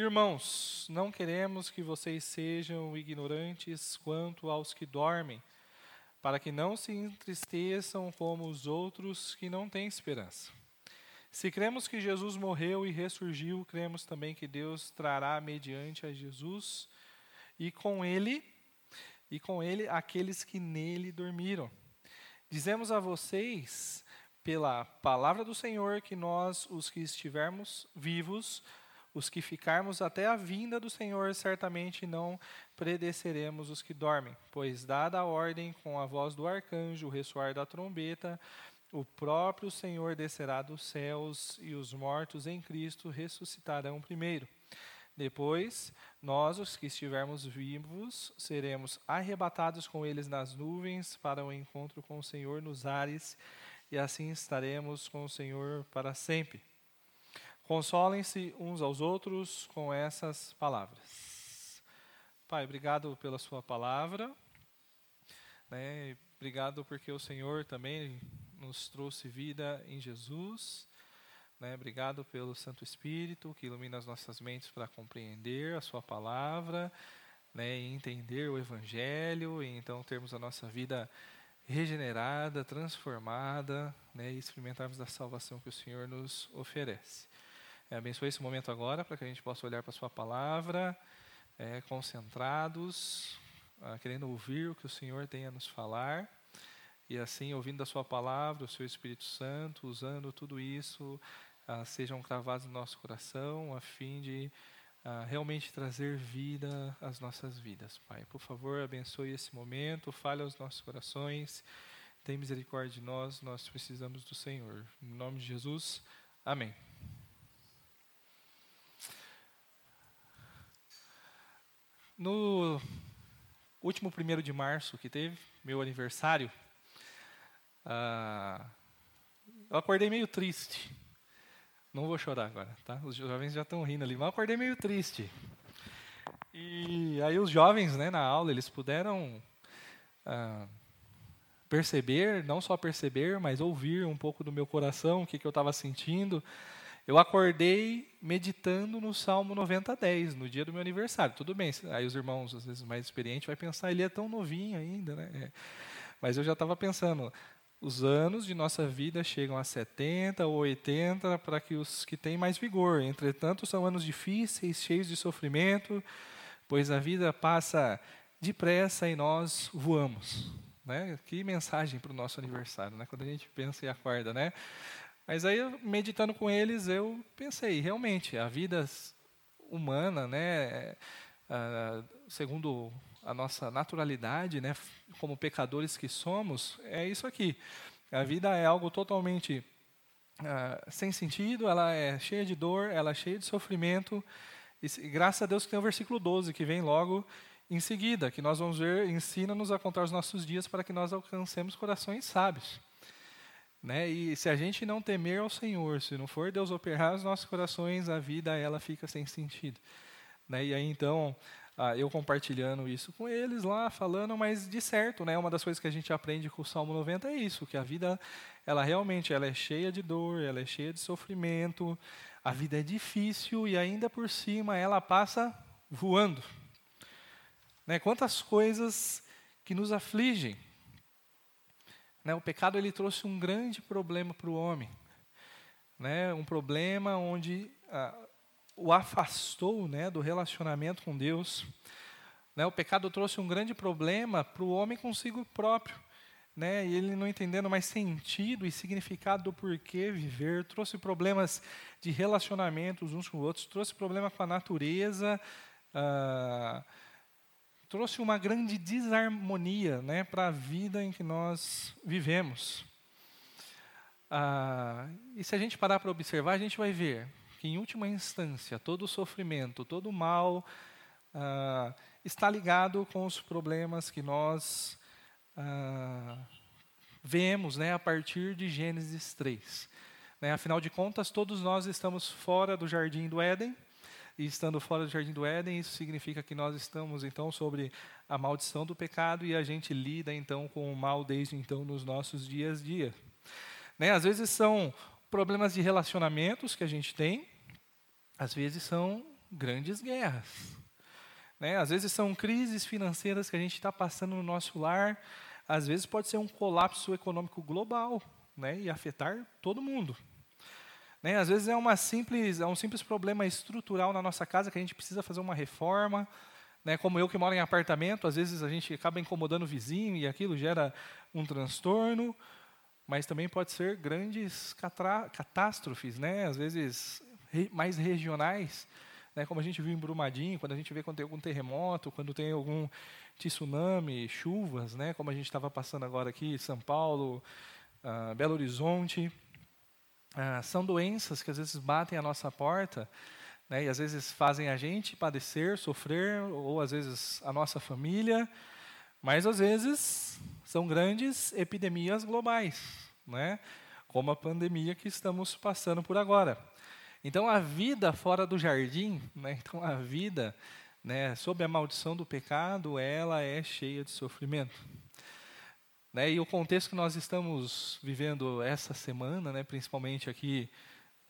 Irmãos, não queremos que vocês sejam ignorantes quanto aos que dormem, para que não se entristeçam como os outros que não têm esperança. Se cremos que Jesus morreu e ressurgiu, cremos também que Deus trará mediante a Jesus e com ele e com ele aqueles que nele dormiram. Dizemos a vocês pela palavra do Senhor que nós, os que estivermos vivos, os que ficarmos até a vinda do Senhor, certamente não predeceremos os que dormem, pois, dada a ordem com a voz do arcanjo, o ressoar da trombeta, o próprio Senhor descerá dos céus e os mortos em Cristo ressuscitarão primeiro. Depois, nós, os que estivermos vivos, seremos arrebatados com eles nas nuvens para o encontro com o Senhor nos ares e assim estaremos com o Senhor para sempre. Consolem-se uns aos outros com essas palavras. Pai, obrigado pela Sua palavra. Né? Obrigado porque o Senhor também nos trouxe vida em Jesus. Né? Obrigado pelo Santo Espírito que ilumina as nossas mentes para compreender a Sua palavra né? e entender o Evangelho e então termos a nossa vida regenerada, transformada, né, e experimentarmos da salvação que o Senhor nos oferece. É, abençoe esse momento agora para que a gente possa olhar para a Sua palavra, é, concentrados, ah, querendo ouvir o que o Senhor tem a nos falar, e assim, ouvindo a Sua palavra, o Seu Espírito Santo, usando tudo isso, ah, sejam cravados no nosso coração, a fim de a realmente trazer vida às nossas vidas, Pai. Por favor, abençoe esse momento, fale aos nossos corações, tem misericórdia de nós, nós precisamos do Senhor. Em nome de Jesus, amém. No último primeiro de março que teve, meu aniversário, ah, eu acordei meio triste. Não vou chorar agora, tá? Os jovens já estão rindo ali, mas eu acordei meio triste. E aí os jovens, né, na aula, eles puderam ah, perceber, não só perceber, mas ouvir um pouco do meu coração, o que, que eu estava sentindo. Eu acordei meditando no Salmo 90, 10, no dia do meu aniversário. Tudo bem, aí os irmãos, às vezes mais experientes, vai pensar, ele é tão novinho ainda, né? É. Mas eu já estava pensando, os anos de nossa vida chegam a 70 ou 80 para que os que têm mais vigor. Entretanto, são anos difíceis, cheios de sofrimento, pois a vida passa depressa e nós voamos. Né? Que mensagem para o nosso aniversário, né? quando a gente pensa e acorda. Né? Mas aí, meditando com eles, eu pensei, realmente, a vida humana, né, ah, segundo a nossa naturalidade, né, como pecadores que somos, é isso aqui. A vida é algo totalmente uh, sem sentido, ela é cheia de dor, ela é cheia de sofrimento. E, graças a Deus que tem o versículo 12, que vem logo em seguida, que nós vamos ver, ensina-nos a contar os nossos dias para que nós alcancemos corações sábios. Né? E se a gente não temer ao Senhor, se não for Deus operar os nossos corações, a vida ela fica sem sentido. Né? E aí então ah, eu compartilhando isso com eles lá, falando, mas de certo, né, uma das coisas que a gente aprende com o Salmo 90 é isso, que a vida, ela realmente ela é cheia de dor, ela é cheia de sofrimento, a vida é difícil e ainda por cima ela passa voando. Né, quantas coisas que nos afligem. Né, o pecado ele trouxe um grande problema para o homem. Né, um problema onde ah, o afastou né, do relacionamento com Deus. Né, o pecado trouxe um grande problema para o homem consigo próprio. Né, e ele não entendendo mais sentido e significado do porquê viver, trouxe problemas de relacionamentos uns com os outros, trouxe problema com a natureza, ah, trouxe uma grande desarmonia né, para a vida em que nós vivemos. Ah, e se a gente parar para observar, a gente vai ver que, em última instância, todo o sofrimento, todo o mal ah, está ligado com os problemas que nós ah, vemos né, a partir de Gênesis 3. Né, afinal de contas, todos nós estamos fora do jardim do Éden, e estando fora do jardim do Éden, isso significa que nós estamos então sobre a maldição do pecado e a gente lida então com o mal desde então nos nossos dias a dia. Né, às vezes são problemas de relacionamentos que a gente tem, às vezes são grandes guerras. Né? Às vezes são crises financeiras que a gente está passando no nosso lar, às vezes pode ser um colapso econômico global né? e afetar todo mundo. Né? Às vezes é, uma simples, é um simples problema estrutural na nossa casa que a gente precisa fazer uma reforma. Né? Como eu que moro em apartamento, às vezes a gente acaba incomodando o vizinho e aquilo gera um transtorno. Mas também pode ser grandes catástrofes, né? às vezes re mais regionais, né? como a gente viu em Brumadinho, quando a gente vê quando tem algum terremoto, quando tem algum tsunami, chuvas, né? como a gente estava passando agora aqui, São Paulo, uh, Belo Horizonte. Ah, são doenças que às vezes batem a nossa porta né, e às vezes fazem a gente padecer, sofrer, ou às vezes a nossa família, mas às vezes são grandes epidemias globais, né, como a pandemia que estamos passando por agora. Então a vida fora do jardim, né, então a vida né, sob a maldição do pecado, ela é cheia de sofrimento. Né, e o contexto que nós estamos vivendo essa semana, né, principalmente aqui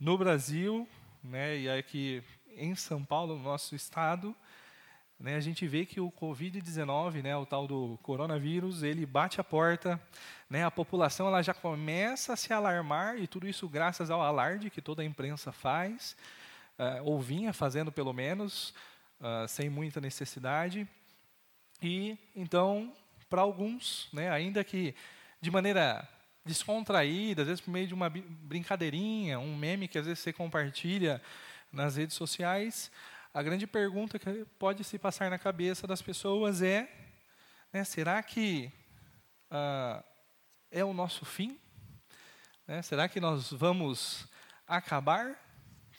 no Brasil, né, e aqui em São Paulo, no nosso estado, né, a gente vê que o Covid-19, né, o tal do coronavírus, ele bate a porta, né, a população ela já começa a se alarmar, e tudo isso graças ao alarde que toda a imprensa faz, uh, ou vinha fazendo pelo menos, uh, sem muita necessidade. E então para alguns, né, ainda que de maneira descontraída, às vezes por meio de uma brincadeirinha, um meme que às vezes você compartilha nas redes sociais, a grande pergunta que pode se passar na cabeça das pessoas é: né, será que ah, é o nosso fim? Né, será que nós vamos acabar?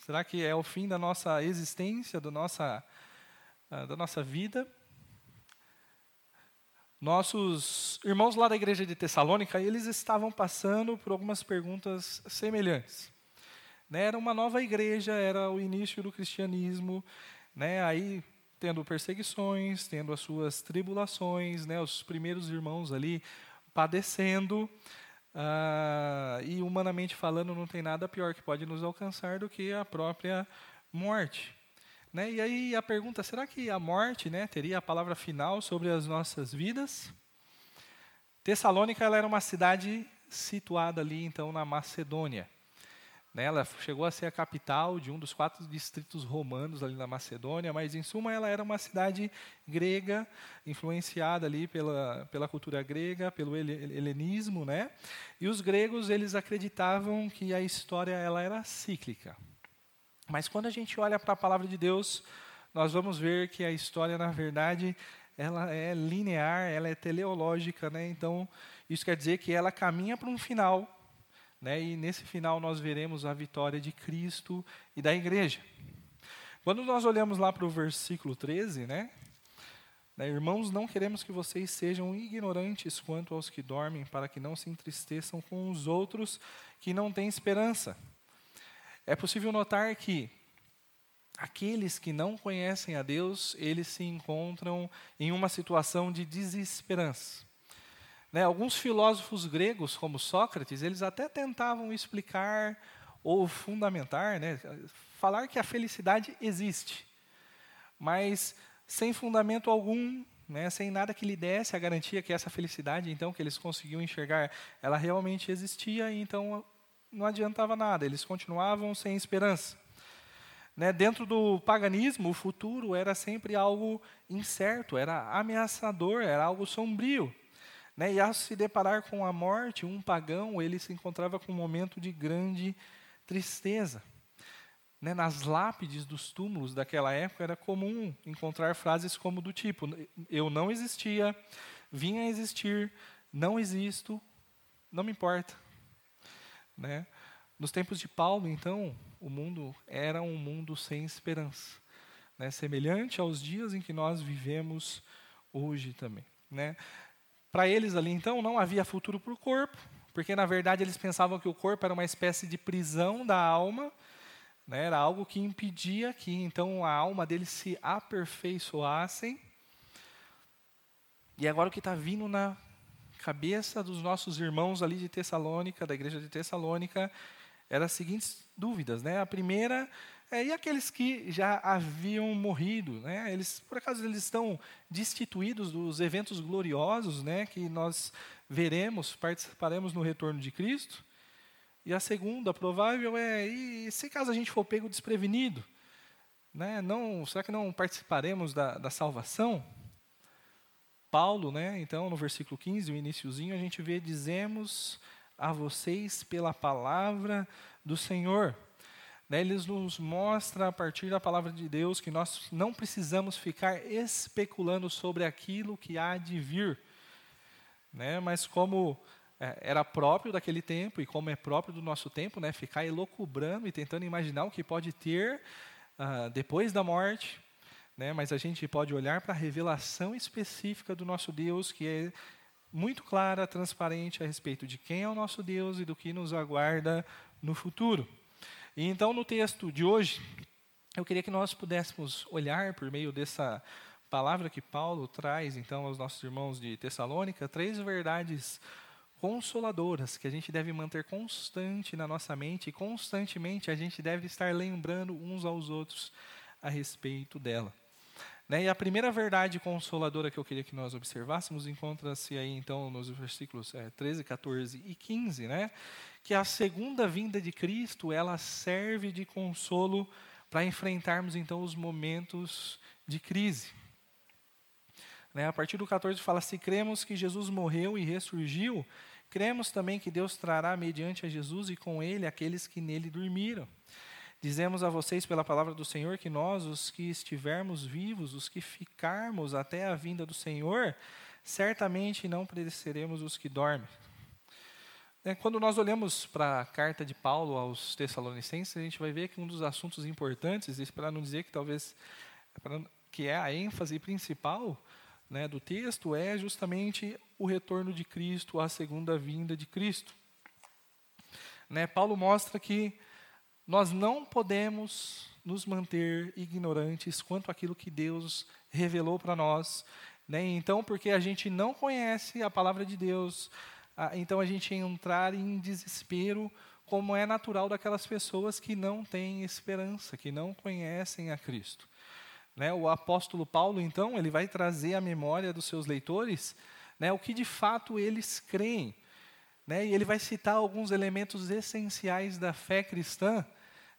Será que é o fim da nossa existência, do nossa, ah, da nossa vida? Nossos irmãos lá da igreja de Tessalônica, eles estavam passando por algumas perguntas semelhantes. Né, era uma nova igreja, era o início do cristianismo, né, aí tendo perseguições, tendo as suas tribulações, né, os primeiros irmãos ali padecendo, uh, e humanamente falando não tem nada pior que pode nos alcançar do que a própria morte. Né? E aí a pergunta, será que a morte né, teria a palavra final sobre as nossas vidas? Tessalônica ela era uma cidade situada ali, então, na Macedônia. Né, ela chegou a ser a capital de um dos quatro distritos romanos ali na Macedônia, mas, em suma, ela era uma cidade grega, influenciada ali pela, pela cultura grega, pelo helenismo. Né? E os gregos eles acreditavam que a história ela era cíclica. Mas quando a gente olha para a palavra de Deus, nós vamos ver que a história, na verdade, ela é linear, ela é teleológica, né? Então, isso quer dizer que ela caminha para um final, né? E nesse final nós veremos a vitória de Cristo e da igreja. Quando nós olhamos lá para o versículo 13, né? né? Irmãos, não queremos que vocês sejam ignorantes quanto aos que dormem, para que não se entristeçam com os outros que não têm esperança é possível notar que aqueles que não conhecem a Deus, eles se encontram em uma situação de desesperança. Né, alguns filósofos gregos, como Sócrates, eles até tentavam explicar ou fundamentar, né, falar que a felicidade existe, mas sem fundamento algum, né, sem nada que lhe desse a garantia que essa felicidade, então, que eles conseguiam enxergar, ela realmente existia, e então não adiantava nada, eles continuavam sem esperança. Né? Dentro do paganismo, o futuro era sempre algo incerto, era ameaçador, era algo sombrio. Né? E ao se deparar com a morte, um pagão ele se encontrava com um momento de grande tristeza. Né? Nas lápides dos túmulos daquela época era comum encontrar frases como do tipo: Eu não existia, vim a existir, não existo, não me importa. Né? Nos tempos de Paulo, então, o mundo era um mundo sem esperança, né? semelhante aos dias em que nós vivemos hoje também. Né? Para eles ali, então, não havia futuro para o corpo, porque na verdade eles pensavam que o corpo era uma espécie de prisão da alma, né? era algo que impedia que então a alma deles se aperfeiçoassem. E agora o que está vindo na cabeça dos nossos irmãos ali de Tessalônica, da igreja de Tessalônica, eram as seguintes dúvidas. Né? A primeira É, e aqueles que já haviam morrido, né? Eles, por acaso, eles estão destituídos dos eventos gloriosos, né? Que nós veremos, participaremos no retorno de Cristo. E a segunda provável é, e se caso a gente for pego desprevenido, né? Não, será que não participaremos da, da salvação? Paulo, né? Então, no versículo 15, o iníciozinho, a gente vê dizemos a vocês pela palavra do Senhor. Eles nos mostra a partir da palavra de Deus que nós não precisamos ficar especulando sobre aquilo que há de vir, né, mas como é, era próprio daquele tempo e como é próprio do nosso tempo, né, ficar elocubrando e tentando imaginar o que pode ter uh, depois da morte, né, mas a gente pode olhar para a revelação específica do nosso Deus, que é muito clara, transparente a respeito de quem é o nosso Deus e do que nos aguarda no futuro. E então, no texto de hoje, eu queria que nós pudéssemos olhar por meio dessa palavra que Paulo traz, então, aos nossos irmãos de Tessalônica, três verdades consoladoras que a gente deve manter constante na nossa mente e constantemente a gente deve estar lembrando uns aos outros a respeito dela. Né? E a primeira verdade consoladora que eu queria que nós observássemos encontra-se aí, então, nos versículos é, 13, 14 e 15, né? que a segunda vinda de Cristo, ela serve de consolo para enfrentarmos então os momentos de crise. Né, a partir do 14 fala: se cremos que Jesus morreu e ressurgiu, cremos também que Deus trará mediante a Jesus e com ele aqueles que nele dormiram. Dizemos a vocês pela palavra do Senhor que nós, os que estivermos vivos, os que ficarmos até a vinda do Senhor, certamente não pereceremos os que dormem. É, quando nós olhamos para a carta de Paulo aos Tessalonicenses, a gente vai ver que um dos assuntos importantes, para não dizer que talvez que é a ênfase principal né, do texto, é justamente o retorno de Cristo, a segunda vinda de Cristo. Né, Paulo mostra que nós não podemos nos manter ignorantes quanto àquilo que Deus revelou para nós. Né, então, porque a gente não conhece a palavra de Deus, então a gente entrar em desespero, como é natural daquelas pessoas que não têm esperança, que não conhecem a Cristo. Né, o apóstolo Paulo, então, ele vai trazer à memória dos seus leitores né, o que de fato eles creem. Né, e ele vai citar alguns elementos essenciais da fé cristã,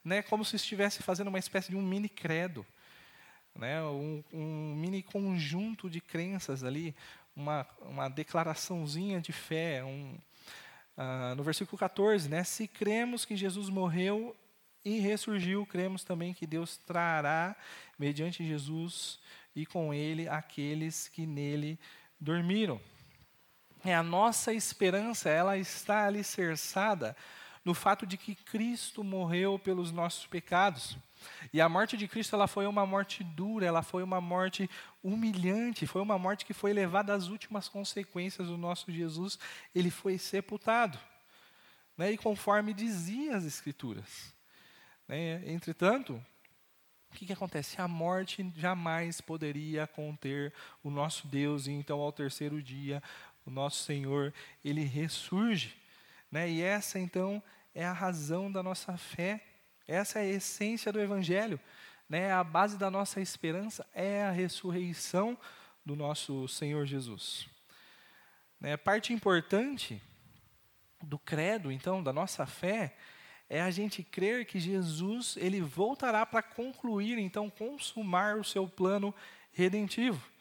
né, como se estivesse fazendo uma espécie de um mini credo, né, um, um mini conjunto de crenças ali, uma, uma declaraçãozinha de fé. Um, uh, no versículo 14, né? Se cremos que Jesus morreu e ressurgiu, cremos também que Deus trará, mediante Jesus e com ele, aqueles que nele dormiram. É, a nossa esperança, ela está alicerçada no fato de que Cristo morreu pelos nossos pecados. E a morte de Cristo ela foi uma morte dura, ela foi uma morte humilhante, foi uma morte que foi levada às últimas consequências do nosso Jesus, ele foi sepultado. Né, e conforme dizia as Escrituras. Né, entretanto, o que, que acontece? A morte jamais poderia conter o nosso Deus, e então, ao terceiro dia, o nosso Senhor, ele ressurge. Né, e essa, então, é a razão da nossa fé. Essa é a essência do Evangelho. Né? A base da nossa esperança é a ressurreição do nosso Senhor Jesus. Né? Parte importante do credo, então, da nossa fé, é a gente crer que Jesus ele voltará para concluir, então, consumar o seu plano redentivo.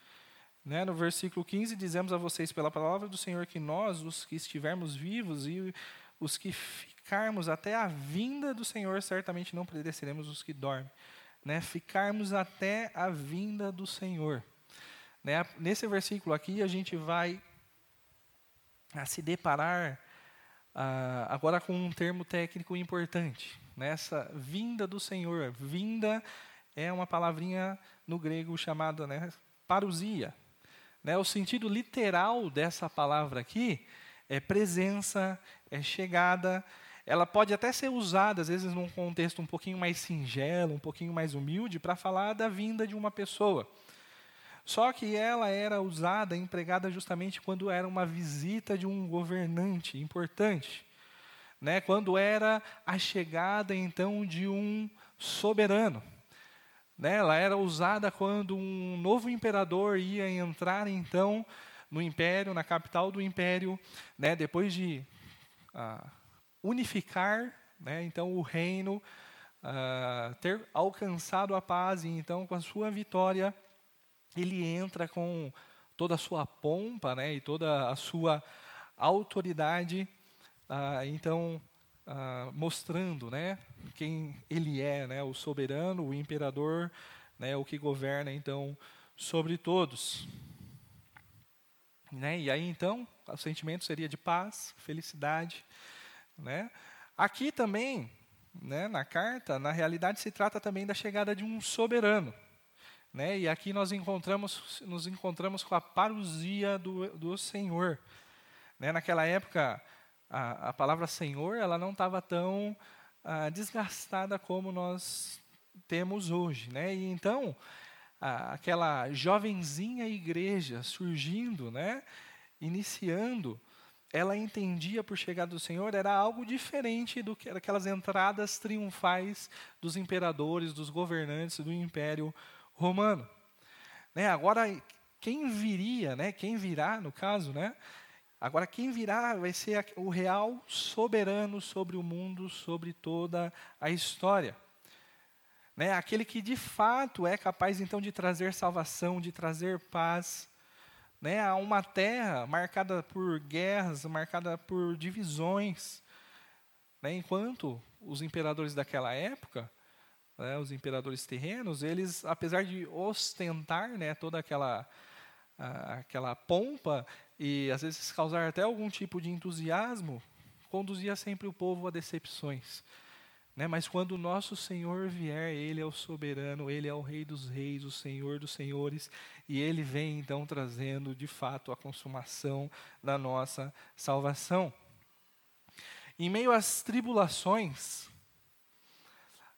Né? No versículo 15, dizemos a vocês pela palavra do Senhor que nós, os que estivermos vivos e os que ficarmos até a vinda do Senhor, certamente não pereceremos os que dormem. Né? Ficarmos até a vinda do Senhor. Né? Nesse versículo aqui, a gente vai a se deparar ah, agora com um termo técnico importante. Nessa né? vinda do Senhor. Vinda é uma palavrinha no grego chamada né, parousia. Né? O sentido literal dessa palavra aqui é presença, é chegada, ela pode até ser usada, às vezes, num contexto um pouquinho mais singelo, um pouquinho mais humilde, para falar da vinda de uma pessoa. Só que ela era usada, empregada justamente quando era uma visita de um governante importante. Né? Quando era a chegada, então, de um soberano. Né? Ela era usada quando um novo imperador ia entrar, então, no império, na capital do império, né? depois de ah, unificar né? então o reino, ah, ter alcançado a paz, e então, com a sua vitória, ele entra com toda a sua pompa né? e toda a sua autoridade. Ah, então, ah, mostrando né, quem ele é, né, o soberano, o imperador, né, o que governa então sobre todos. Né? E aí então o sentimento seria de paz, felicidade. Né? Aqui também, né, na carta, na realidade se trata também da chegada de um soberano. Né? E aqui nós encontramos, nos encontramos com a parousia do, do Senhor. Né? Naquela época, a, a palavra Senhor ela não estava tão ah, desgastada como nós temos hoje, né? E então a, aquela jovenzinha igreja surgindo, né? Iniciando, ela entendia por chegada do Senhor era algo diferente do que aquelas entradas triunfais dos imperadores, dos governantes do Império Romano. Né? Agora quem viria, né? Quem virá, no caso, né? Agora, quem virá vai ser o real soberano sobre o mundo, sobre toda a história. Né? Aquele que de fato é capaz então de trazer salvação, de trazer paz né? a uma terra marcada por guerras, marcada por divisões. Né? Enquanto os imperadores daquela época, né, os imperadores terrenos, eles, apesar de ostentar né, toda aquela, aquela pompa, e às vezes causar até algum tipo de entusiasmo, conduzia sempre o povo a decepções. Né? Mas quando o nosso Senhor vier, Ele é o soberano, Ele é o Rei dos Reis, o Senhor dos Senhores, e Ele vem então trazendo de fato a consumação da nossa salvação. Em meio às tribulações,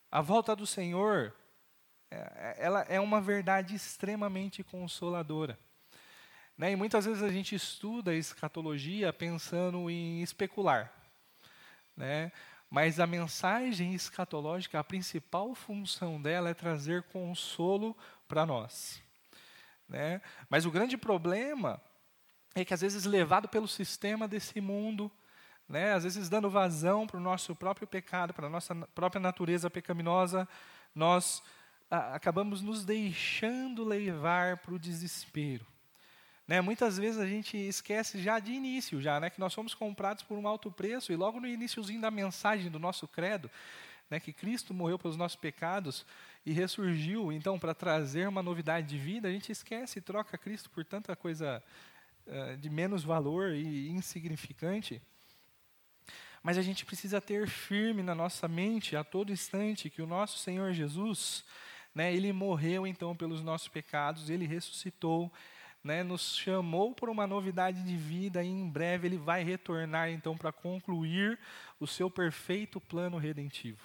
a volta do Senhor, é, ela é uma verdade extremamente consoladora. Né? E muitas vezes a gente estuda a escatologia pensando em especular. Né? Mas a mensagem escatológica, a principal função dela é trazer consolo para nós. Né? Mas o grande problema é que, às vezes, levado pelo sistema desse mundo, né? às vezes dando vazão para o nosso próprio pecado, para a nossa própria natureza pecaminosa, nós a, acabamos nos deixando levar para o desespero. Né, muitas vezes a gente esquece já de início, já, né, que nós fomos comprados por um alto preço, e logo no iníciozinho da mensagem do nosso credo, né, que Cristo morreu pelos nossos pecados e ressurgiu, então, para trazer uma novidade de vida, a gente esquece e troca Cristo por tanta coisa uh, de menos valor e insignificante. Mas a gente precisa ter firme na nossa mente, a todo instante, que o nosso Senhor Jesus, né, ele morreu então pelos nossos pecados, ele ressuscitou, né, nos chamou para uma novidade de vida e em breve ele vai retornar então para concluir o seu perfeito plano redentivo.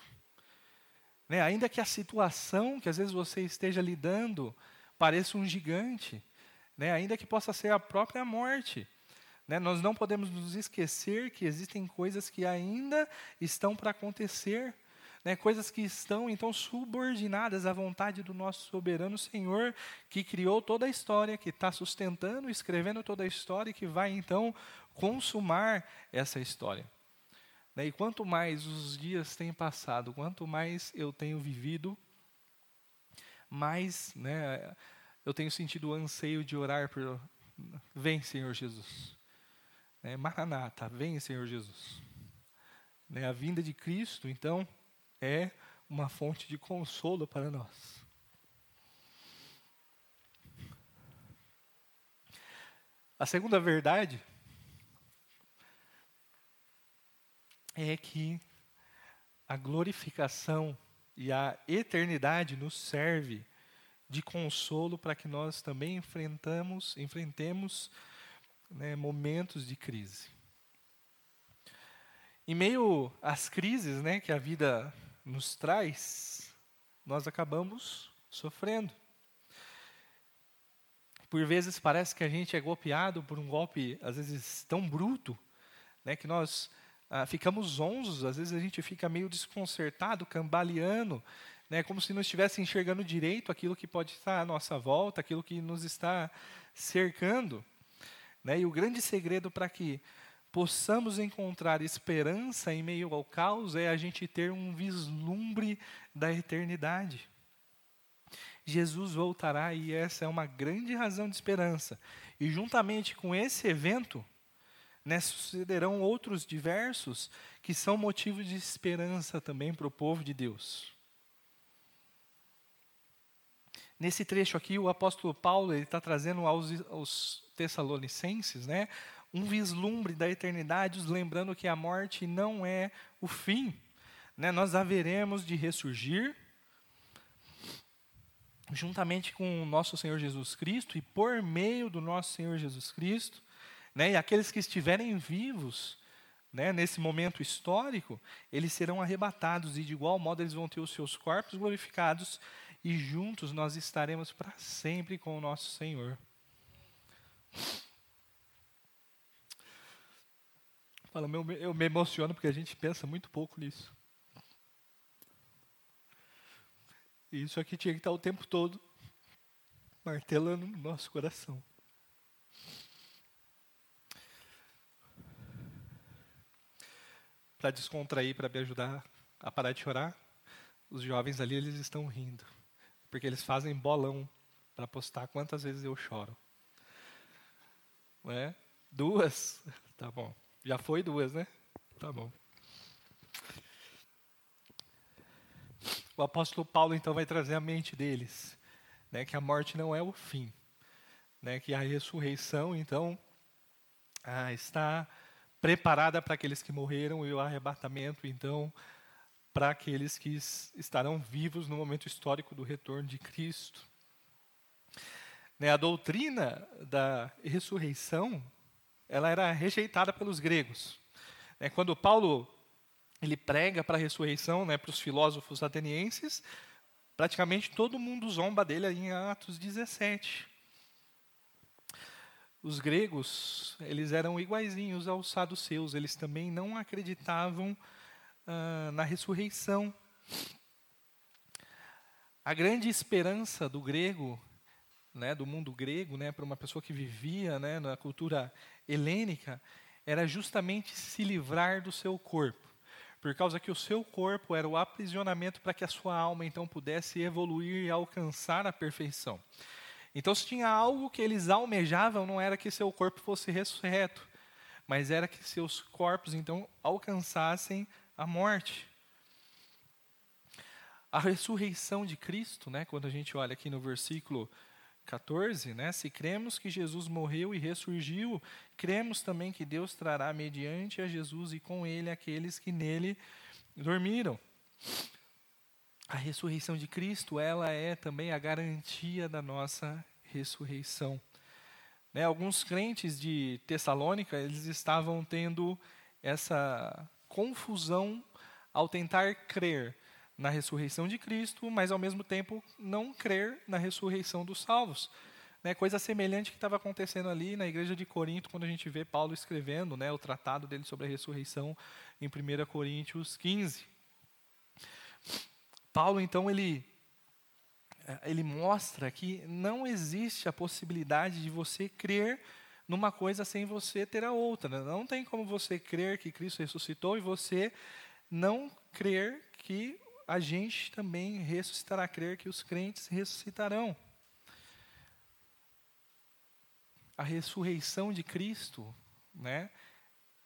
Né, ainda que a situação que às vezes você esteja lidando pareça um gigante, né, ainda que possa ser a própria morte, né, nós não podemos nos esquecer que existem coisas que ainda estão para acontecer né, coisas que estão então subordinadas à vontade do nosso soberano Senhor, que criou toda a história, que está sustentando, escrevendo toda a história e que vai então consumar essa história. Né, e quanto mais os dias têm passado, quanto mais eu tenho vivido, mais né, eu tenho sentido o anseio de orar por vem Senhor Jesus. É, Maranata, vem Senhor Jesus. Né, a vinda de Cristo, então, é uma fonte de consolo para nós. A segunda verdade é que a glorificação e a eternidade nos serve de consolo para que nós também enfrentamos, enfrentemos né, momentos de crise. Em meio às crises né, que a vida nos traz, nós acabamos sofrendo. Por vezes parece que a gente é golpeado por um golpe, às vezes, tão bruto, né, que nós ah, ficamos zonzos, às vezes a gente fica meio desconcertado, cambaleando, né, como se não estivesse enxergando direito aquilo que pode estar à nossa volta, aquilo que nos está cercando. Né? E o grande segredo para que possamos encontrar esperança em meio ao caos é a gente ter um vislumbre da eternidade. Jesus voltará e essa é uma grande razão de esperança. E juntamente com esse evento, né, sucederão outros diversos que são motivos de esperança também para o povo de Deus. Nesse trecho aqui, o apóstolo Paulo está trazendo aos, aos Tessalonicenses né, um vislumbre da eternidade, lembrando que a morte não é o fim. Né, nós haveremos de ressurgir juntamente com o nosso Senhor Jesus Cristo e por meio do nosso Senhor Jesus Cristo, né, e aqueles que estiverem vivos né, nesse momento histórico, eles serão arrebatados e de igual modo eles vão ter os seus corpos glorificados e juntos nós estaremos para sempre com o nosso Senhor. Fala, eu me emociono porque a gente pensa muito pouco nisso. E isso aqui tinha que estar o tempo todo martelando no nosso coração. Para descontrair, para me ajudar a parar de chorar, os jovens ali eles estão rindo porque eles fazem bolão para postar quantas vezes eu choro. É? Duas? Tá bom. Já foi duas, né? Tá bom. O apóstolo Paulo então vai trazer à mente deles, né, que a morte não é o fim, né, que a ressurreição então ah, está preparada para aqueles que morreram e o arrebatamento então para aqueles que estarão vivos no momento histórico do retorno de Cristo. Né, a doutrina da ressurreição, ela era rejeitada pelos gregos. Né, quando Paulo ele prega para a ressurreição, né, para os filósofos atenienses, praticamente todo mundo zomba dele em Atos 17. Os gregos, eles eram iguaizinhos aos saduceus, eles também não acreditavam ah, na ressurreição. A grande esperança do grego, né, do mundo grego, né, para uma pessoa que vivia né, na cultura helênica, era justamente se livrar do seu corpo. Por causa que o seu corpo era o aprisionamento para que a sua alma então pudesse evoluir e alcançar a perfeição. Então, se tinha algo que eles almejavam, não era que seu corpo fosse ressurreto, mas era que seus corpos então alcançassem a morte. A ressurreição de Cristo, né, quando a gente olha aqui no versículo 14, né, se cremos que Jesus morreu e ressurgiu, cremos também que Deus trará mediante a Jesus e com ele aqueles que nele dormiram. A ressurreição de Cristo, ela é também a garantia da nossa ressurreição. Né, alguns crentes de Tessalônica, eles estavam tendo essa confusão ao tentar crer na ressurreição de Cristo, mas ao mesmo tempo não crer na ressurreição dos salvos. Né, coisa semelhante que estava acontecendo ali na igreja de Corinto, quando a gente vê Paulo escrevendo né, o tratado dele sobre a ressurreição em 1 Coríntios 15. Paulo, então, ele, ele mostra que não existe a possibilidade de você crer numa coisa sem você ter a outra. Né? Não tem como você crer que Cristo ressuscitou e você não crer que a gente também ressuscitará, crer que os crentes ressuscitarão. A ressurreição de Cristo, né?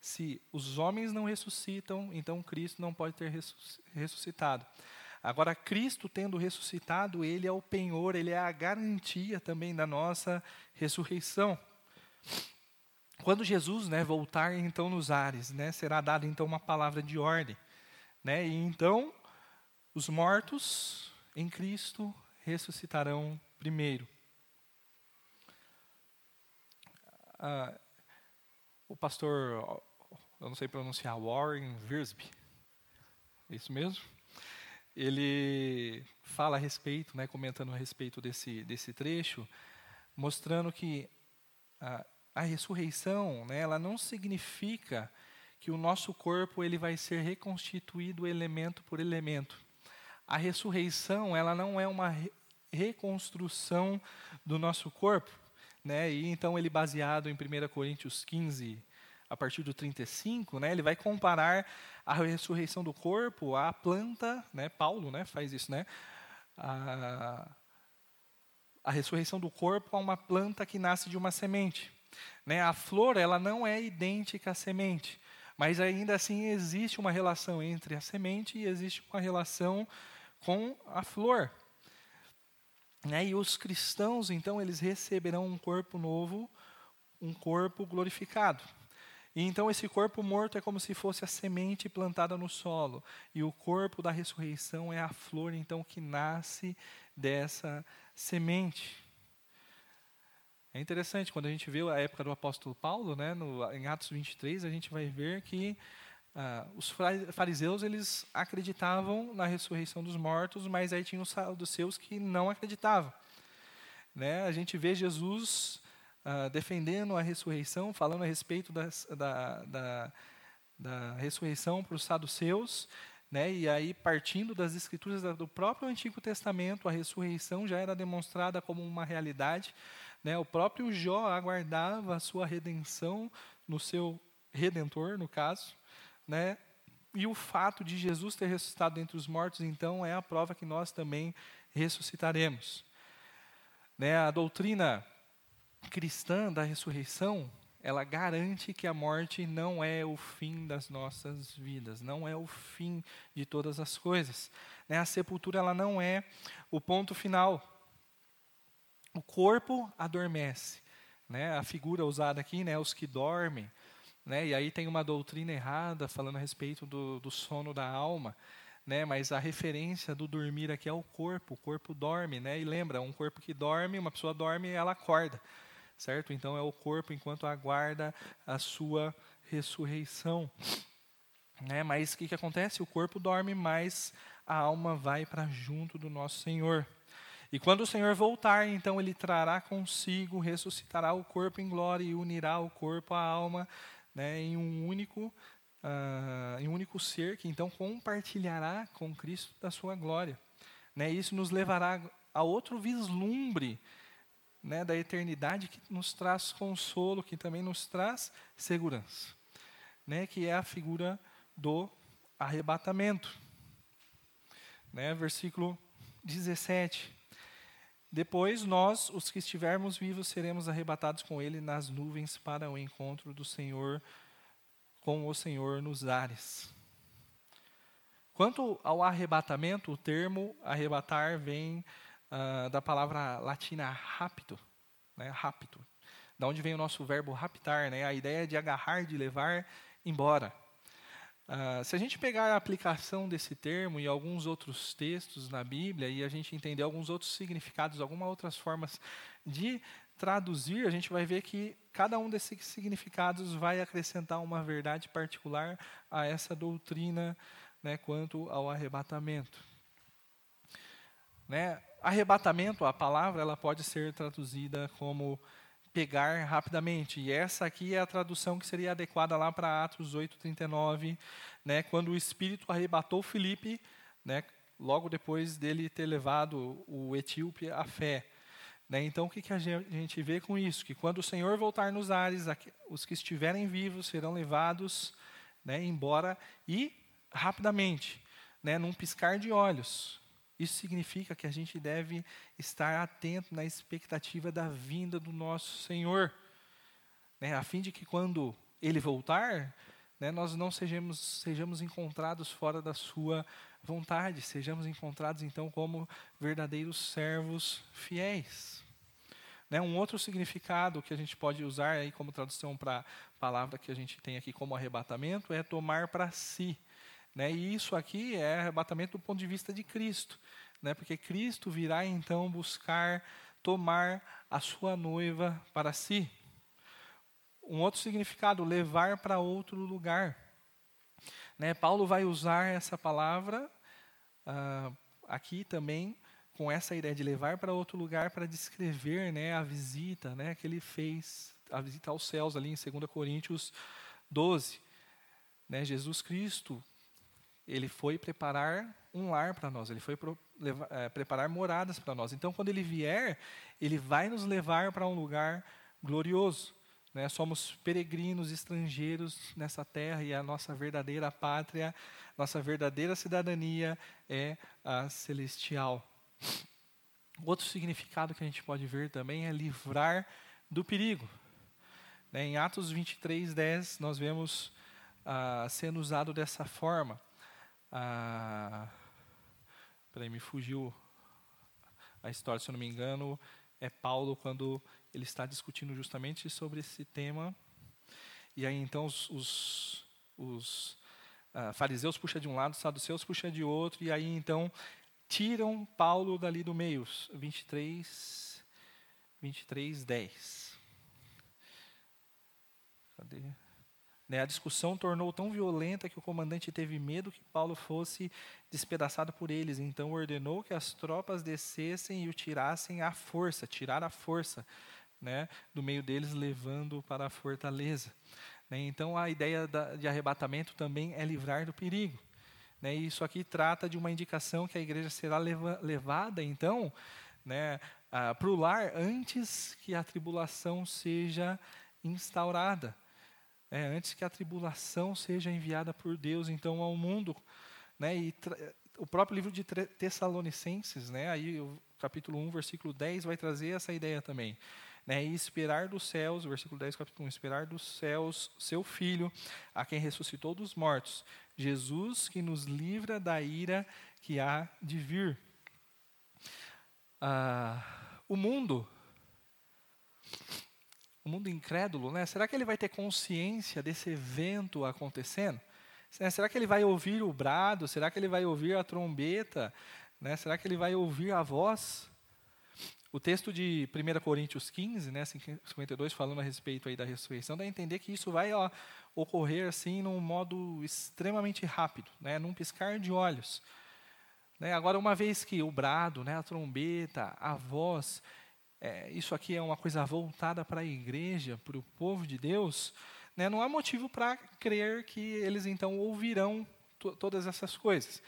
Se os homens não ressuscitam, então Cristo não pode ter ressuscitado. Agora, Cristo tendo ressuscitado, Ele é o penhor, Ele é a garantia também da nossa ressurreição. Quando Jesus né, voltar então nos ares, né, será dada então uma palavra de ordem. Né, e então os mortos em Cristo ressuscitarão primeiro. Ah, o pastor, eu não sei pronunciar, Warren Wiersbe, é isso mesmo? Ele fala a respeito, né, comentando a respeito desse, desse trecho, mostrando que ah, a ressurreição, né, ela não significa que o nosso corpo ele vai ser reconstituído elemento por elemento. A ressurreição ela não é uma re reconstrução do nosso corpo, né? E então ele baseado em 1 Coríntios 15, a partir do 35, né, ele vai comparar a ressurreição do corpo à planta, né, Paulo, né, faz isso, né? A, a ressurreição do corpo a uma planta que nasce de uma semente. Né? A flor ela não é idêntica à semente, mas ainda assim existe uma relação entre a semente e existe uma relação com a flor. Né? E os cristãos, então, eles receberão um corpo novo, um corpo glorificado. E então esse corpo morto é como se fosse a semente plantada no solo, e o corpo da ressurreição é a flor então que nasce dessa semente. É interessante, quando a gente vê a época do apóstolo Paulo, né, no, em Atos 23, a gente vai ver que ah, os fariseus eles acreditavam na ressurreição dos mortos, mas aí tinha os seus que não acreditavam. Né? A gente vê Jesus ah, defendendo a ressurreição, falando a respeito das, da, da, da ressurreição para os saduceus, né? e aí partindo das escrituras do próprio Antigo Testamento, a ressurreição já era demonstrada como uma realidade. Né? O próprio Jó aguardava a sua redenção no seu redentor, no caso. Né? E o fato de Jesus ter ressuscitado dentre os mortos, então, é a prova que nós também ressuscitaremos. Né? A doutrina cristã da ressurreição, ela garante que a morte não é o fim das nossas vidas, não é o fim de todas as coisas. Né? A sepultura ela não é o ponto final. O corpo adormece. Né? A figura usada aqui, né? os que dormem, né? E aí tem uma doutrina errada falando a respeito do, do sono da alma, né? Mas a referência do dormir aqui é o corpo. O corpo dorme, né? E lembra, um corpo que dorme, uma pessoa dorme, ela acorda, certo? Então é o corpo enquanto aguarda a sua ressurreição, né? Mas o que que acontece? O corpo dorme, mas a alma vai para junto do nosso Senhor. E quando o Senhor voltar, então ele trará consigo, ressuscitará o corpo em glória e unirá o corpo à alma né, em um único uh, em um único ser que então compartilhará com Cristo da sua glória. Né, isso nos levará a outro vislumbre né, da eternidade que nos traz consolo, que também nos traz segurança, né, que é a figura do arrebatamento. Né, versículo 17. Depois nós, os que estivermos vivos, seremos arrebatados com ele nas nuvens para o encontro do Senhor, com o Senhor nos ares. Quanto ao arrebatamento, o termo arrebatar vem uh, da palavra latina rapto, né, rapto, da onde vem o nosso verbo raptar, né, a ideia de agarrar, de levar embora. Uh, se a gente pegar a aplicação desse termo e alguns outros textos na Bíblia e a gente entender alguns outros significados, algumas outras formas de traduzir, a gente vai ver que cada um desses significados vai acrescentar uma verdade particular a essa doutrina né, quanto ao arrebatamento. Né, arrebatamento, a palavra, ela pode ser traduzida como pegar rapidamente. E essa aqui é a tradução que seria adequada lá para Atos 8:39, né, quando o Espírito arrebatou Filipe, né, logo depois dele ter levado o etíope à fé. Né, então, o que, que a gente vê com isso? Que quando o Senhor voltar nos ares, os que estiverem vivos serão levados né, embora e rapidamente, né, num piscar de olhos. Isso significa que a gente deve estar atento na expectativa da vinda do nosso Senhor, né, a fim de que quando Ele voltar, né, nós não sejamos, sejamos encontrados fora da Sua vontade, sejamos encontrados então como verdadeiros servos fiéis. Né, um outro significado que a gente pode usar aí como tradução para a palavra que a gente tem aqui como arrebatamento é tomar para si. Né? E isso aqui é arrebatamento do ponto de vista de Cristo, né? porque Cristo virá então buscar tomar a sua noiva para si. Um outro significado, levar para outro lugar. Né? Paulo vai usar essa palavra uh, aqui também com essa ideia de levar para outro lugar para descrever né, a visita né, que ele fez, a visita aos céus ali em 2 Coríntios 12. Né, Jesus Cristo ele foi preparar um lar para nós, ele foi pro, levar, é, preparar moradas para nós. Então, quando ele vier, ele vai nos levar para um lugar glorioso. Né? Somos peregrinos, estrangeiros nessa terra e a nossa verdadeira pátria, nossa verdadeira cidadania é a celestial. Outro significado que a gente pode ver também é livrar do perigo. Né? Em Atos 23, 10, nós vemos ah, sendo usado dessa forma. Ah, peraí, me fugiu a história, se eu não me engano, é Paulo quando ele está discutindo justamente sobre esse tema. E aí então os, os, os uh, fariseus puxam de um lado, os saduceus puxam de outro, e aí então tiram Paulo dali do meio. 23, 23, 10. Cadê? Né, a discussão tornou tão violenta que o comandante teve medo que Paulo fosse despedaçado por eles. Então ordenou que as tropas descessem e o tirassem à força, tirar à força, né, do meio deles, levando para a fortaleza. Né, então a ideia de arrebatamento também é livrar do perigo. Né, isso aqui trata de uma indicação que a igreja será leva, levada, então, né, para o lar antes que a tribulação seja instaurada é, antes que a tribulação seja enviada por Deus então ao mundo, né? E o próprio livro de Tessalonicenses, né? Aí o capítulo 1, versículo 10 vai trazer essa ideia também, né? E esperar dos céus, versículo 10, capítulo 1, esperar dos céus seu filho, a quem ressuscitou dos mortos, Jesus que nos livra da ira que há de vir. Ah, o mundo o mundo incrédulo, né? Será que ele vai ter consciência desse evento acontecendo? Né? Será que ele vai ouvir o brado? Será que ele vai ouvir a trombeta? Né? Será que ele vai ouvir a voz? O texto de 1 Coríntios 15, né, 52, falando a respeito aí da ressurreição, dá a entender que isso vai ó, ocorrer assim num modo extremamente rápido, né, num piscar de olhos. Né, agora, uma vez que o brado, né, a trombeta, a voz, é, isso aqui é uma coisa voltada para a igreja, para o povo de Deus, né, não há motivo para crer que eles então ouvirão todas essas coisas.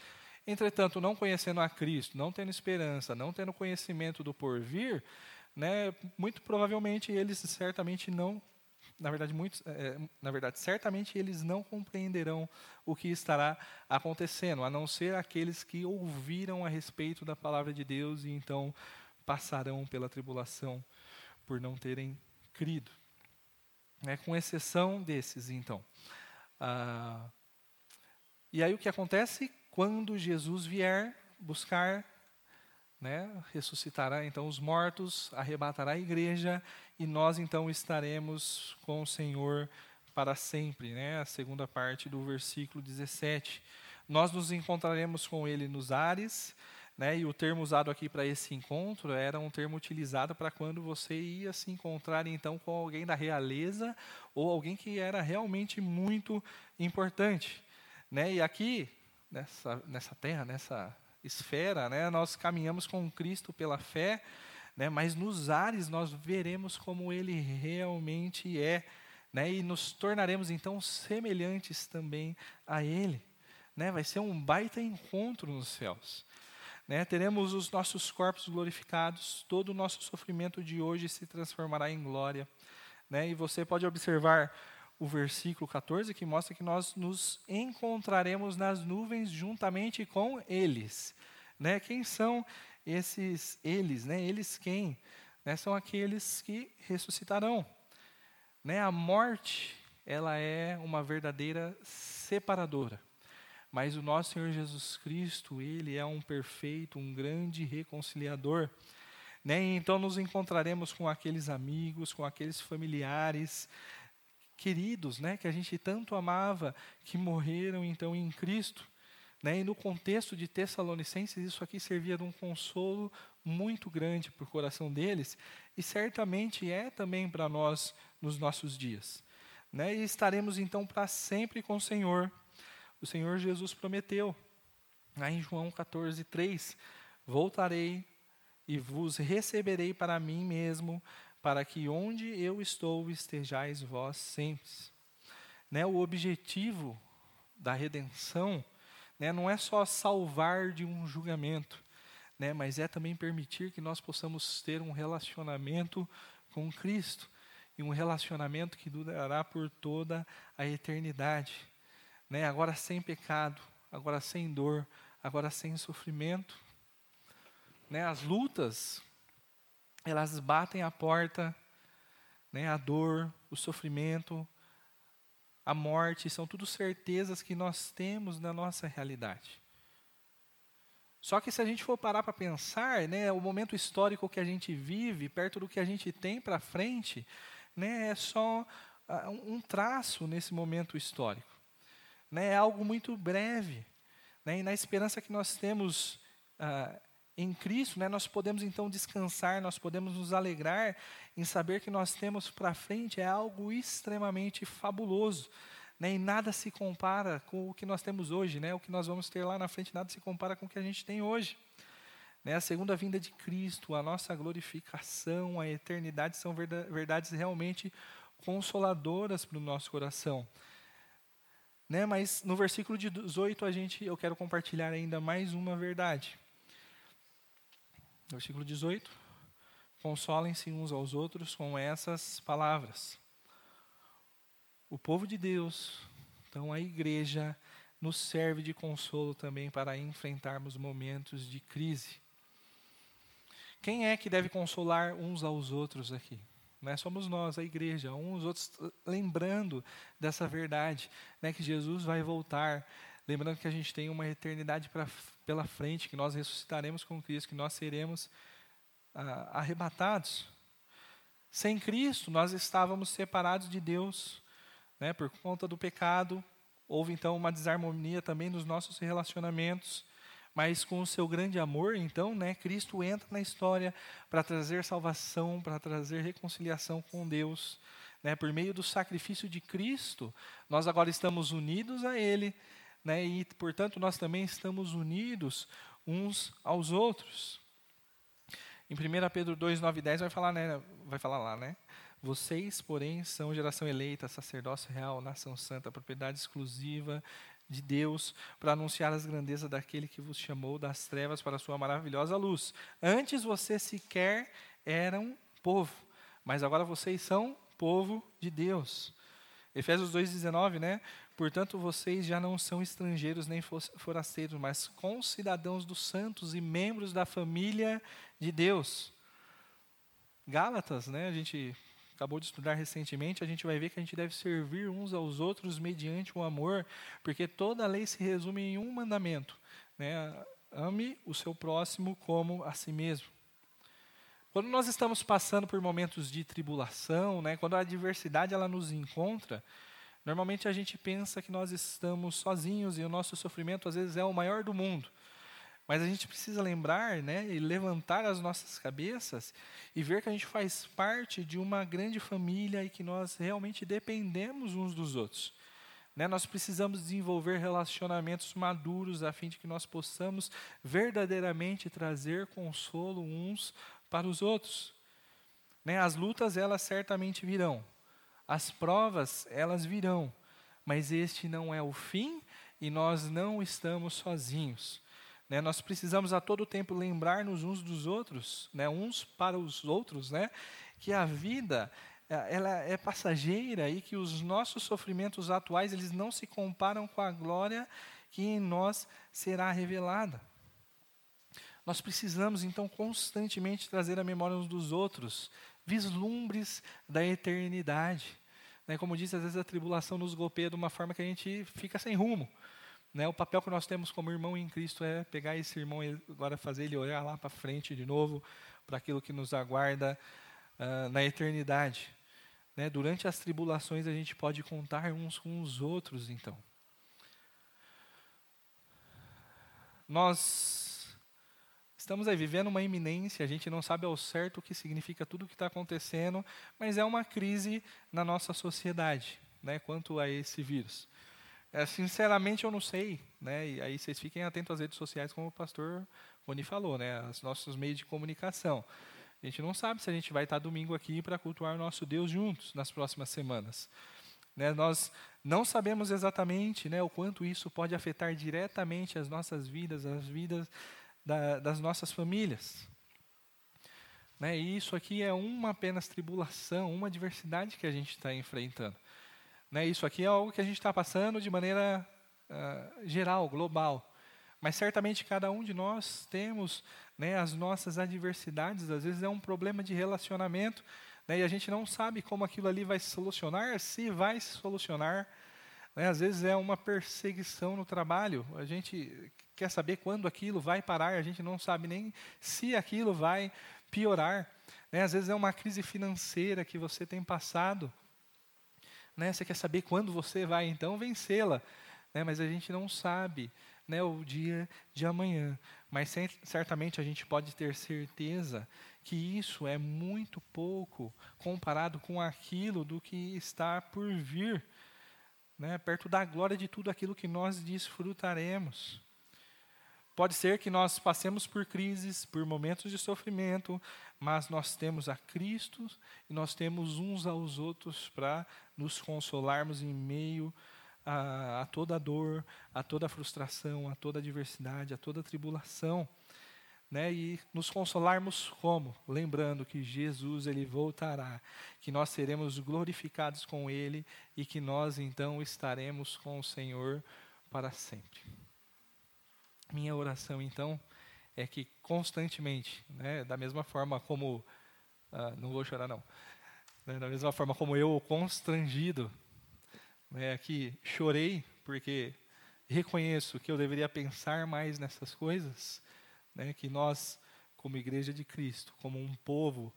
Entretanto, não conhecendo a Cristo, não tendo esperança, não tendo conhecimento do porvir, né, muito provavelmente eles certamente não, na verdade, muitos, é, na verdade, certamente eles não compreenderão o que estará acontecendo, a não ser aqueles que ouviram a respeito da palavra de Deus e então passarão pela tribulação por não terem crido. Né? Com exceção desses, então. Ah, e aí o que acontece? Quando Jesus vier buscar, né, ressuscitará então os mortos, arrebatará a igreja e nós então estaremos com o Senhor para sempre, né? A segunda parte do versículo 17. Nós nos encontraremos com ele nos ares, né? E o termo usado aqui para esse encontro era um termo utilizado para quando você ia se encontrar então com alguém da realeza ou alguém que era realmente muito importante. Né? E aqui, nessa, nessa terra, nessa esfera, né, nós caminhamos com Cristo pela fé, né, mas nos ares nós veremos como Ele realmente é. Né, e nos tornaremos então semelhantes também a Ele. Né, vai ser um baita encontro nos céus. Né? Teremos os nossos corpos glorificados, todo o nosso sofrimento de hoje se transformará em glória. Né? E você pode observar o versículo 14 que mostra que nós nos encontraremos nas nuvens juntamente com eles. Né? Quem são esses eles? Né? Eles quem? Né? São aqueles que ressuscitarão. Né? A morte ela é uma verdadeira separadora. Mas o nosso Senhor Jesus Cristo, Ele é um perfeito, um grande reconciliador. Né? Então nos encontraremos com aqueles amigos, com aqueles familiares queridos, né? que a gente tanto amava, que morreram então em Cristo. Né? E no contexto de Tessalonicenses, isso aqui servia de um consolo muito grande para o coração deles, e certamente é também para nós nos nossos dias. Né? E estaremos então para sempre com o Senhor o Senhor Jesus prometeu, lá em João 14, 3: Voltarei e vos receberei para mim mesmo, para que onde eu estou estejais vós sempre. Né, o objetivo da redenção né, não é só salvar de um julgamento, né, mas é também permitir que nós possamos ter um relacionamento com Cristo e um relacionamento que durará por toda a eternidade, né, agora sem pecado, agora sem dor, agora sem sofrimento. Né, as lutas, elas batem a porta, né, a dor, o sofrimento, a morte, são tudo certezas que nós temos na nossa realidade. Só que se a gente for parar para pensar, né, o momento histórico que a gente vive, perto do que a gente tem para frente, né, é só uh, um traço nesse momento histórico. Né, é algo muito breve. Né, e na esperança que nós temos uh, em Cristo, né, nós podemos então descansar, nós podemos nos alegrar em saber que nós temos para frente é algo extremamente fabuloso. Né, e nada se compara com o que nós temos hoje, né, o que nós vamos ter lá na frente, nada se compara com o que a gente tem hoje. Né, a segunda vinda de Cristo, a nossa glorificação, a eternidade são verdades realmente consoladoras para o nosso coração. Né, mas no versículo 18 a gente, eu quero compartilhar ainda mais uma verdade. Versículo 18. Consolem-se uns aos outros com essas palavras. O povo de Deus, então a igreja, nos serve de consolo também para enfrentarmos momentos de crise. Quem é que deve consolar uns aos outros aqui? Né? Somos nós, a igreja, uns outros, lembrando dessa verdade, né? que Jesus vai voltar, lembrando que a gente tem uma eternidade pra, pela frente, que nós ressuscitaremos com Cristo, que nós seremos ah, arrebatados. Sem Cristo, nós estávamos separados de Deus, né, por conta do pecado. Houve então uma desarmonia também nos nossos relacionamentos, mas com o seu grande amor, então, né, Cristo entra na história para trazer salvação, para trazer reconciliação com Deus. Né, por meio do sacrifício de Cristo, nós agora estamos unidos a Ele, né, e, portanto, nós também estamos unidos uns aos outros. Em 1 Pedro 2, 9 e 10 vai falar, né, vai falar lá, né? Vocês, porém, são geração eleita, sacerdócio real, nação santa, propriedade exclusiva de Deus, para anunciar as grandezas daquele que vos chamou das trevas para a sua maravilhosa luz. Antes vocês sequer eram povo, mas agora vocês são povo de Deus. Efésios 2,19, né? Portanto, vocês já não são estrangeiros nem forasteiros, mas concidadãos dos santos e membros da família de Deus. Gálatas, né? A gente acabou de estudar recentemente, a gente vai ver que a gente deve servir uns aos outros mediante o amor, porque toda a lei se resume em um mandamento, né? Ame o seu próximo como a si mesmo. Quando nós estamos passando por momentos de tribulação, né, quando a adversidade ela nos encontra, normalmente a gente pensa que nós estamos sozinhos e o nosso sofrimento às vezes é o maior do mundo. Mas a gente precisa lembrar né, e levantar as nossas cabeças e ver que a gente faz parte de uma grande família e que nós realmente dependemos uns dos outros. Né, nós precisamos desenvolver relacionamentos maduros a fim de que nós possamos verdadeiramente trazer consolo uns para os outros. Né? As lutas, elas certamente virão. As provas, elas virão. Mas este não é o fim e nós não estamos sozinhos. Né? Nós precisamos a todo tempo lembrar-nos uns dos outros, né? uns para os outros, né? que a vida é, ela é passageira e que os nossos sofrimentos atuais eles não se comparam com a glória que em nós será revelada. Nós precisamos, então, constantemente trazer a memória uns dos outros, vislumbres da eternidade. Né? Como disse, às vezes a tribulação nos golpeia de uma forma que a gente fica sem rumo. Né? O papel que nós temos como irmão em Cristo é pegar esse irmão e agora fazer ele olhar lá para frente de novo, para aquilo que nos aguarda uh, na eternidade. Né? Durante as tribulações a gente pode contar uns com os outros, então. Nós Estamos aí vivendo uma iminência, a gente não sabe ao certo o que significa tudo o que está acontecendo, mas é uma crise na nossa sociedade, né, quanto a esse vírus. É, sinceramente, eu não sei, né, e aí vocês fiquem atentos às redes sociais, como o pastor Rony falou, né, os nossos meios de comunicação. A gente não sabe se a gente vai estar domingo aqui para cultuar o nosso Deus juntos nas próximas semanas. Né? Nós não sabemos exatamente né, o quanto isso pode afetar diretamente as nossas vidas, as vidas da, das nossas famílias. Né? E isso aqui é uma apenas tribulação, uma adversidade que a gente está enfrentando. Né? Isso aqui é algo que a gente está passando de maneira uh, geral, global. Mas certamente cada um de nós temos né, as nossas adversidades, às vezes é um problema de relacionamento, né, e a gente não sabe como aquilo ali vai se solucionar, se vai se solucionar. Né, às vezes é uma perseguição no trabalho, a gente quer saber quando aquilo vai parar, a gente não sabe nem se aquilo vai piorar. Né, às vezes é uma crise financeira que você tem passado, né, você quer saber quando você vai então vencê-la, né, mas a gente não sabe né, o dia de amanhã. Mas certamente a gente pode ter certeza que isso é muito pouco comparado com aquilo do que está por vir, né, perto da glória de tudo aquilo que nós desfrutaremos. Pode ser que nós passemos por crises, por momentos de sofrimento, mas nós temos a Cristo e nós temos uns aos outros para nos consolarmos em meio a, a toda a dor, a toda a frustração, a toda a adversidade, a toda a tribulação. Né, e nos consolarmos como? Lembrando que Jesus ele voltará, que nós seremos glorificados com ele e que nós então estaremos com o Senhor para sempre. Minha oração então é que constantemente, né, da mesma forma como ah, não vou chorar não, né, da mesma forma como eu constrangido né, que chorei porque reconheço que eu deveria pensar mais nessas coisas, né, que nós, como igreja de Cristo, como um povo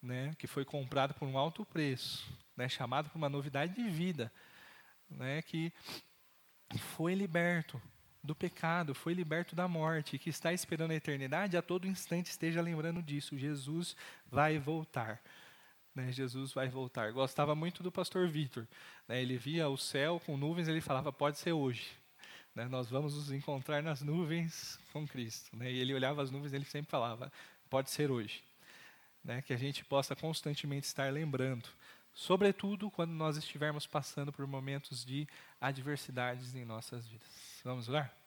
né, que foi comprado por um alto preço, né, chamado por uma novidade de vida, né, que foi liberto do pecado, foi liberto da morte, que está esperando a eternidade, a todo instante esteja lembrando disso. Jesus vai voltar. Né, Jesus vai voltar. Gostava muito do pastor Vitor. Né, ele via o céu com nuvens, ele falava: pode ser hoje. Né, nós vamos nos encontrar nas nuvens com Cristo. Né, e ele olhava as nuvens, ele sempre falava: pode ser hoje. Né, que a gente possa constantemente estar lembrando, sobretudo quando nós estivermos passando por momentos de adversidades em nossas vidas. Vamos orar?